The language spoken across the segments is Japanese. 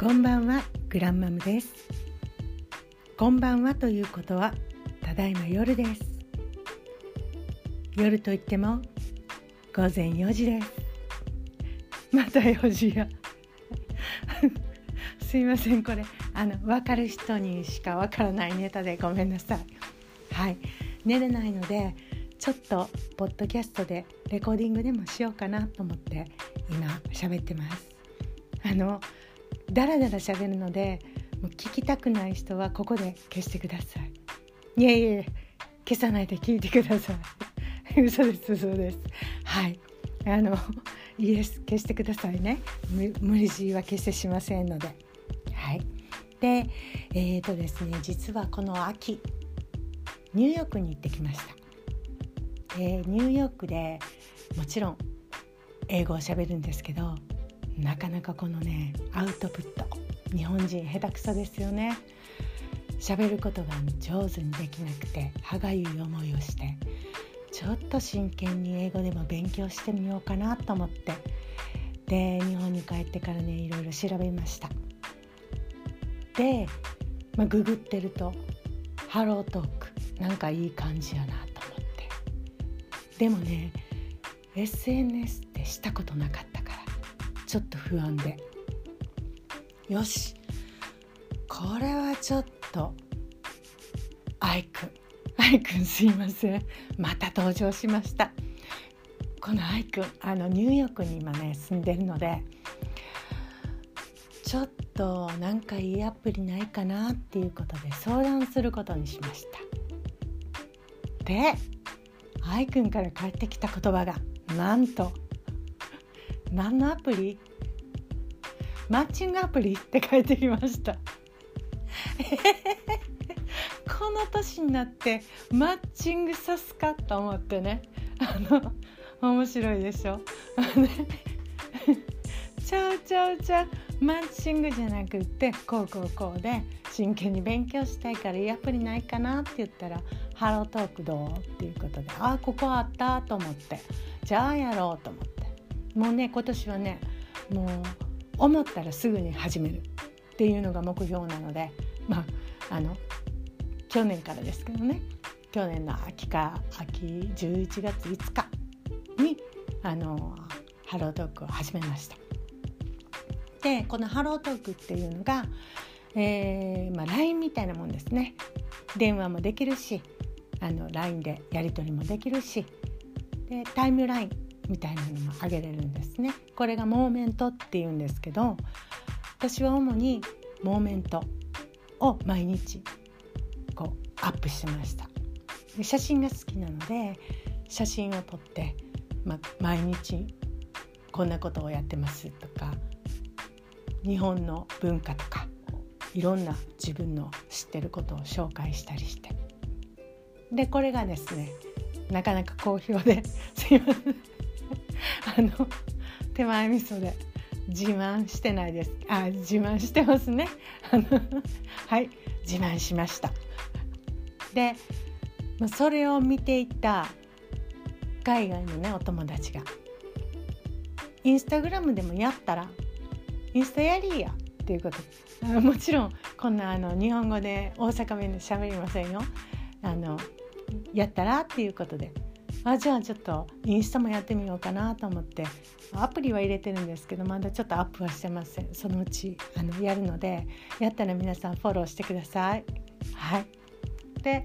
こんばんはグランマムです。こんばんはということはただいま夜です。夜といっても午前4時です。また4時や。すいませんこれあの分かる人にしか分からないネタでごめんなさい。はい。寝れないのでちょっとポッドキャストでレコーディングでもしようかなと思って今喋ってます。あのダラダラ喋るのでもう聞きたくない人はここで消してください。いえいえ消さないで聞いてください。嘘です嘘です。はい。あのイエス消してくださいね。無理強いは消してしませんので。はい。でえーとですね実はこの秋ニューヨークに行ってきました、えー、ニューヨークでもちろん英語をしゃべるんですけどなかなかこのねアウトプット日本人下手くそですよね。喋ることが上手にできなくて歯がゆい思いをしてちょっと真剣に英語でも勉強してみようかなと思ってで日本に帰ってからねいろいろ調べました。で、まあ、ググってるとハロートークなんかいい感じやなと思って。でもね SNS ってしたことなかった。ちょっと不安で。よし。これはちょっと愛くん愛くんすいません。また登場しました。この愛くんあのニューヨークに今ね住んでるのでちょっとなんかいいアプリないかなっていうことで相談することにしました。で愛くんから返ってきた言葉がなんと何のアプリ？マッチングアプリって書いてきました。この年になってマッチングさすかと思ってね。あの面白いでしょ？ちゃうちゃうちゃう。マッチングじゃなくってこうこうこうで真剣に勉強したいからいいアプリないかなって言ったら「ハロートークどう?」っていうことで「あここあった」と思ってじゃあやろうと思って。もうね今年はねもう思ったらすぐに始めるっていうのが目標なのでまああの去年からですけどね去年の秋か秋11月5日にあの HelloTalk を始めました。でこの HelloTalk っていうのが、えーまあ、LINE みたいなもんですね。電話もできるしあの LINE でやり取りもできるしでタイムラインみたいなのもあげれるんですね。これがモーメントっていうんですけど私は主にモーメントを毎日こうアップしました。で写真が好きなので写真を撮って、ま、毎日こんなことをやってますとか日本の文化とかいろんな自分の知ってることを紹介したりして。でこれがですねなかなか好評ですいません。あの手前味噌で自慢してないです。あ自慢してますね。あのはい自慢しました。でそれを見ていた海外のねお友達がインスタグラムでもやったらインスタやりやっていうこと。もちろんこんなあの日本語で大阪弁で喋りませんよ。あのやったらっていうことで。あじゃあちょっとインスタもやってみようかなと思って。アプリは入れてるんですけどまだちょっとアップはしてません。そのうちあのやるのでやったら皆さんフォローしてください。はい。で、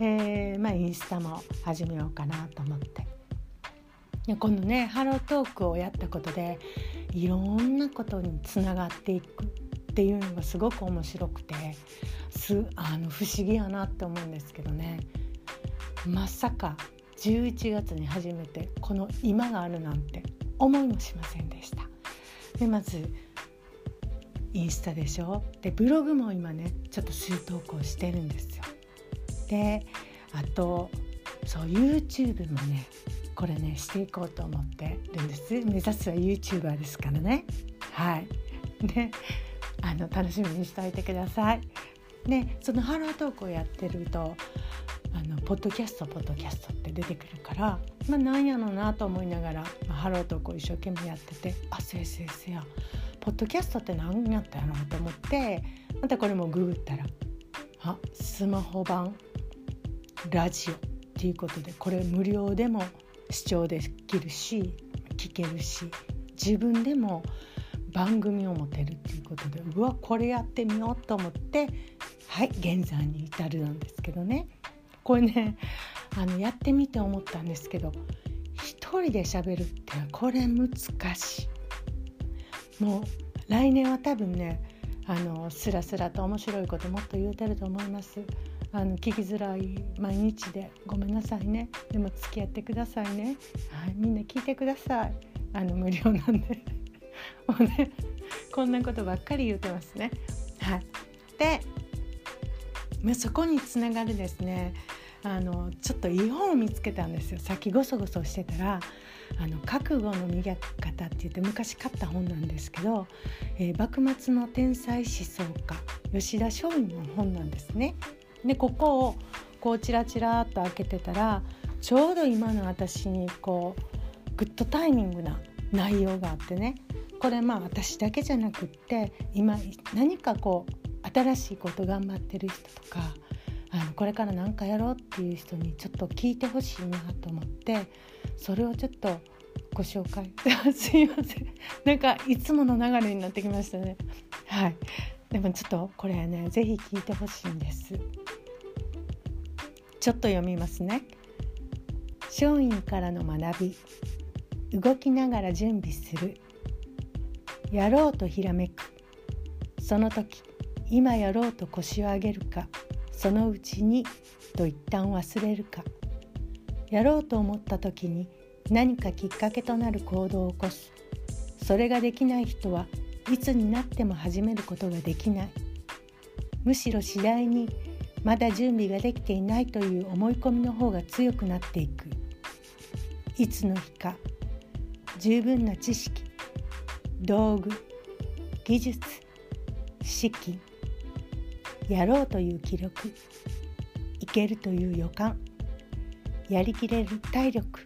えー、まあインスタも始めようかなと思って。このねハロートークをやったことでいろんなことにつながっていくっていうのがすごく面白くてすあの不思議やなって思うんですけどね。まさか11月に初めてこの今があるなんて思いもしませんでした。でまずインスタでしょ？でブログも今ねちょっと数投稿してるんですよ。であとそう YouTube もねこれねしていこうと思ってるんです目指すは YouTuber ですからねはいであの楽しみにしておいてくださいでそのハロートークをやってるとあのポッドキャストポッドキャストって出てくるから、まあ、なんやろうなと思いながら、まあ、ハロートークを一生懸命やっててあせいせいせやポッドキャストって何やったやろうと思ってまたこれもググったらあスマホ版ラジオっていうことでこれ無料でも視聴できるし聞けるし自分でも番組を持てるっていうことでうわこれやってみようと思ってはい現在に至るなんですけどね。これねあのやってみて思ったんですけど一人で喋るってこれ難しい。もう来年は多分ねあのスラスラと面白いこともっと言うてると思います。あの聞きづらい毎日でごめんなさいね。でも付き合ってくださいね。はいみんな聞いてください。あの無料なんで。もうねこんなことばっかり言うてますね。はい。で、そこにつながるですねあのちょっといい本を見つけたんですよさっきごそごそしてたら「あの覚悟の磨き方」って言って昔買った本なんですけど、えー、幕末の天才思想家吉田松陰の本なんですね。でここをこうチラチラっと開けてたらちょうど今の私にこうグッドタイミングな内容があってねこれまあ私だけじゃなくって今何かこう新しいこと頑張ってる人とかあのこれから何かやろうっていう人にちょっと聞いてほしいなと思ってそれをちょっとご紹介。すいません。なんかいつもの流れになってきましたね。はい。でもちょっとこれね是非聞いてほしいんです。ちょっと読みますね。松陰からの学び。動きながら準備する。やろうとひらめく。その時今やろうと腰を上げるか。そのうちにと一旦忘れるか。やろうと思った時に何かきっかけとなる行動を起こす。それができない人はいつになっても始めることができない。むしろ次第にまだ準備ができていないという思い込みの方が強くなっていく。いつの日か十分な知識道具技術資金やろうという気力いけるという予感やりきれる体力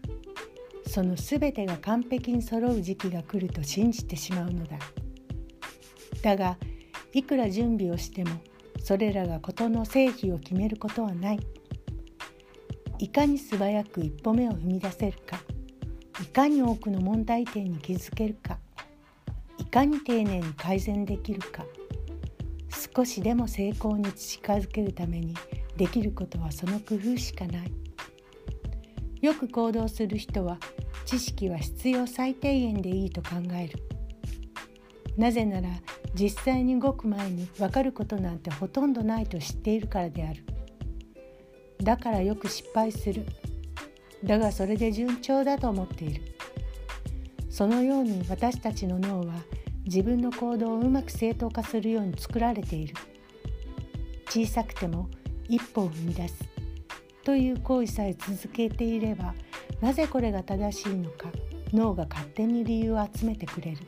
その全てが完璧に揃う時期が来ると信じてしまうのだ。だがいくら準備をしてもそれらが事の成否を決めることはないいかに素早く一歩目を踏み出せるかいかに多くの問題点に気づけるかいかに丁寧に改善できるか少しでも成功に近づけるためにできることはその工夫しかない。よく行動する人は知識は必要最低限でいいと考える。なぜなら実際に動く前に分かることなんてほとんどないと知っているからである。だからよく失敗する。だがそれで順調だと思っている。そのように私たちの脳は自分の行動をうまく正当化するように作られている。小さくても一歩を踏み出す。という行為さえ続けていればなぜこれが正しいのか脳が勝手に理由を集めてくれる。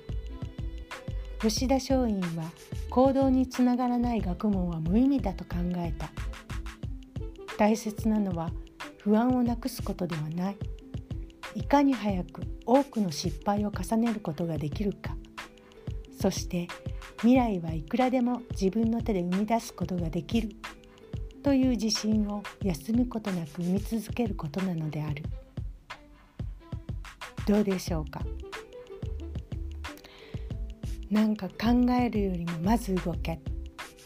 吉田松陰は行動につながらない学問は無意味だと考えた。大切なのは不安をなくすことではない。いかに早く多くの失敗を重ねることができるか。そして未来はいくらでも自分の手で生み出すことができる。という自信を休むことなく生み続けることなのである。どうでしょうか？なんか考えるよりもまず動けっ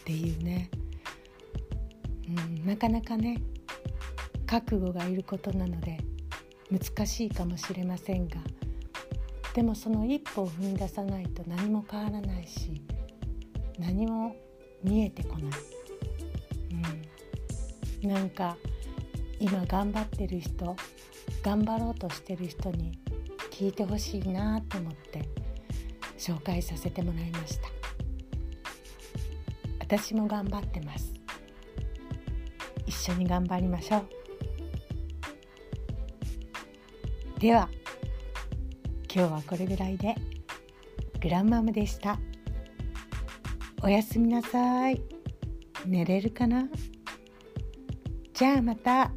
ていうね、うん、なかなかね覚悟がいることなので難しいかもしれませんが。でもその一歩を踏み出さないと何も変わらないし何も見えてこない、うん、なんか今頑張ってる人頑張ろうとしてる人に聞いてほしいなと思って紹介させてもらいました。私も頑張ってます。一緒に頑張りましょう。では。今日はこれぐらいで。グランマムでした。おやすみなさい。寝れるかな？じゃあまた。